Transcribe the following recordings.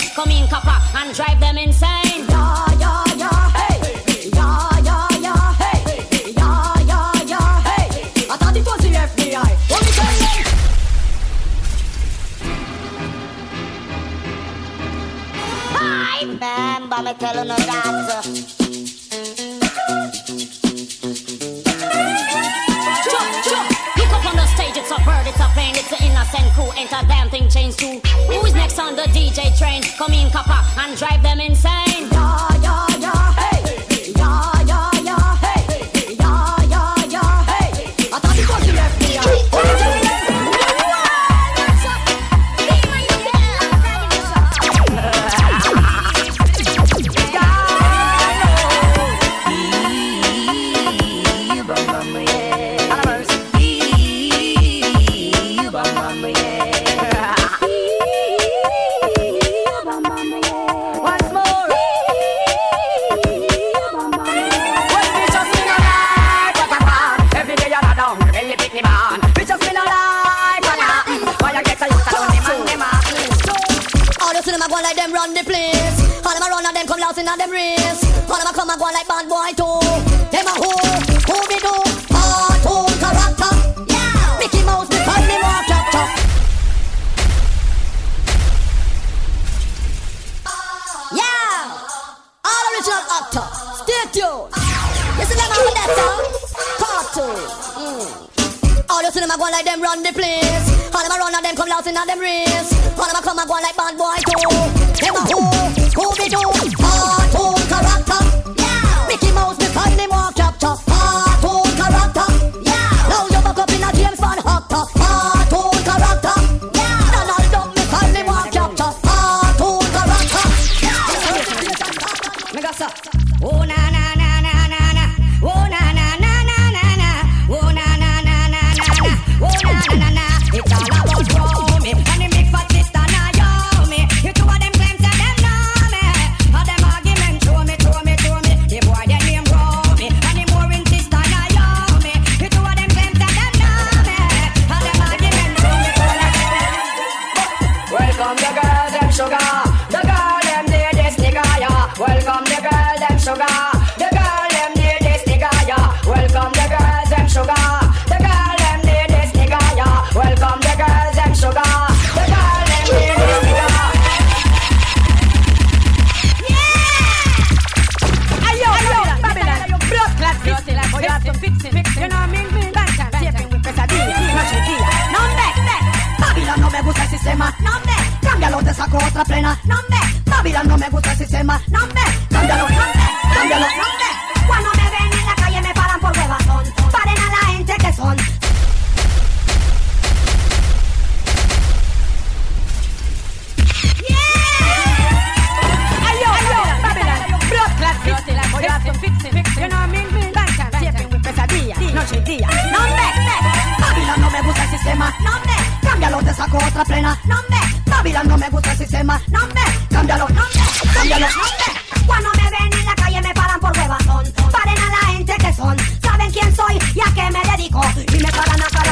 Come in, copper, and drive them insane. Ain't a thing changed too. Who's next on the DJ train? Come in, copper, and drive them insane. In them race. All of them come and go like bad boy too. Them a who, who be do? Cartoon character. Yeah. Mickey Mouse because me more chapter. Yeah. All original actor. Stay tuned. You see them on that see them a go like them run the place. All them a run and them come lost in them race. All them a come and go like bad boy too. Them a who, who be No me, Babylon no me gusta el sistema. No me, cámbialo, te saco otra plena. No me, Babylon no me gusta el sistema. No me, cámbialo, no me, cámbialo. Cuando me ven en la calle me paran por huevazón. Paren a la gente que son. Saben quién soy y a qué me dedico. Y me paran a cara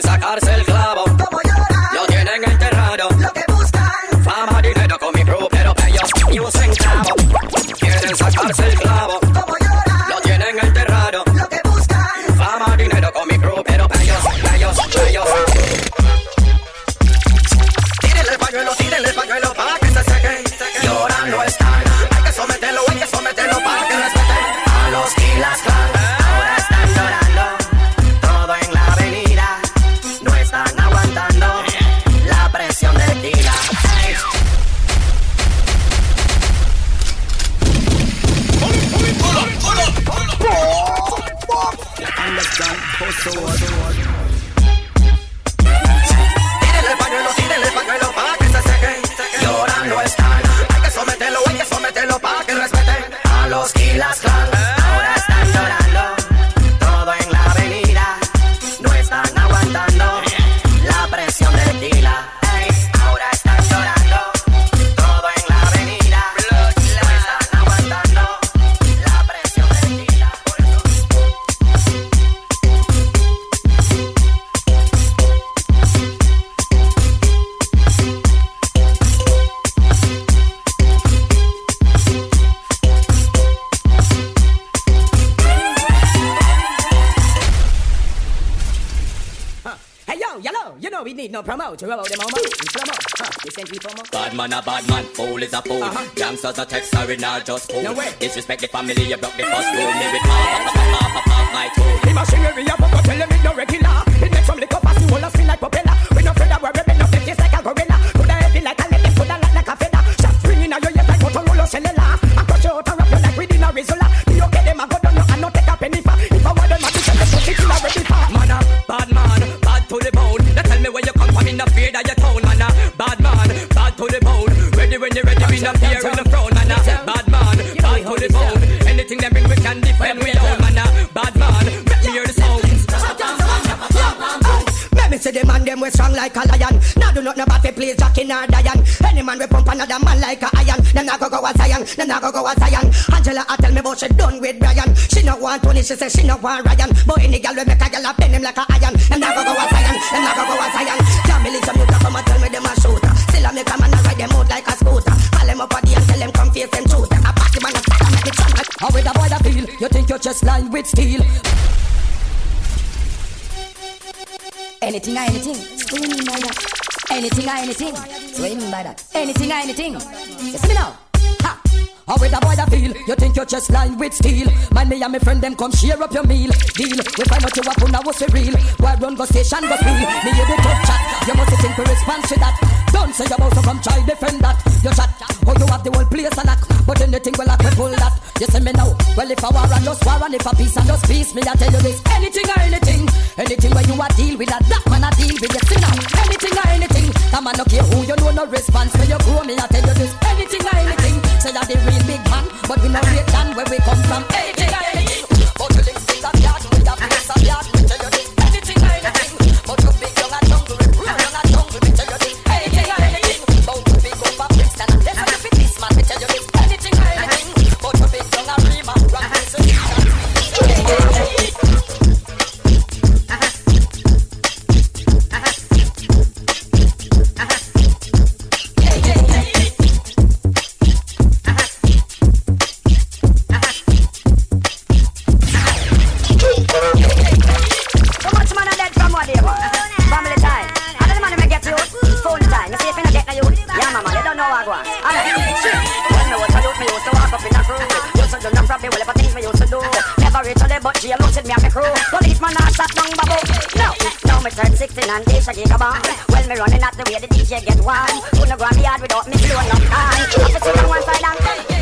quieren sacarse el clavo. Como lloran, lo tienen enterrado. Lo que buscan, fama, dinero con mi crew, pero ellos ni un centavo. Quieren sacarse el clavo. Como lloran, lo tienen enterrado. Lo que buscan, fama, dinero con mi crew, pero ellos, ellos, ellos. Tírenle el pañuelo, tírenle el pañuelo para que no promote. You about them mama? In slow mo. Huh? You sent me for more? Bad man a bad man, fool is a fool. Uh-huh. Gangsters a text, sorry, not just fool. No way. Disrespect the family, you broke the first rule. Me with pop, pop, pop, pop, pop, my tool. The machinery up, but tell them it no regular. It makes some liquor pass, the whole of spin like propeller. We strong like a lion. Now do not know about the place Jackie nor Diane. Any man we pump another man like a iron. Them not go go a Zion, them not go go a Zion. Angela I tell me about she done with Brian. She no want Tony, she say she no want Ryan. But any girl we make a girl a bend him like a iron. Them not go go a Zion, them not go go a Zion. Some youth come and tell me them a shooter. Still I make a man a ride them out like a scooter. Call them up a day and tell them come face them truth. A party man a start and make sound like. How with a boy that feel? You think your chest lined with steel? Anything or anything. What you by that? Anything or anything. What you mean by that? Anything or anything. You see me now? Ha! How with a boy that feel? You think your chest lined with steel? Mind me and my friend them come share up your meal. Deal. We find out you a up on what's real. Why run go station go spill? Me hear the tough chat. You must think we respond to that. Don't say you're about to come try defend that. You chat. Oh you have the whole place a lock. But anything will that. You see me now? Well if I war and just war and if a peace and just peace, me I tell you this. Anything or anything. Anything where you a deal with a that man a deal with you. See now? Anything or anything. That man no care who you know no response. When you grow me I tell you this. Anything or anything. Say that the real big man, but we no rate than where we come from. Anything or anything. And they shaggy come on. Well, me running at the way the DJ get one. Couldn't go on the yard without me blowing up time. Have to sit on one side and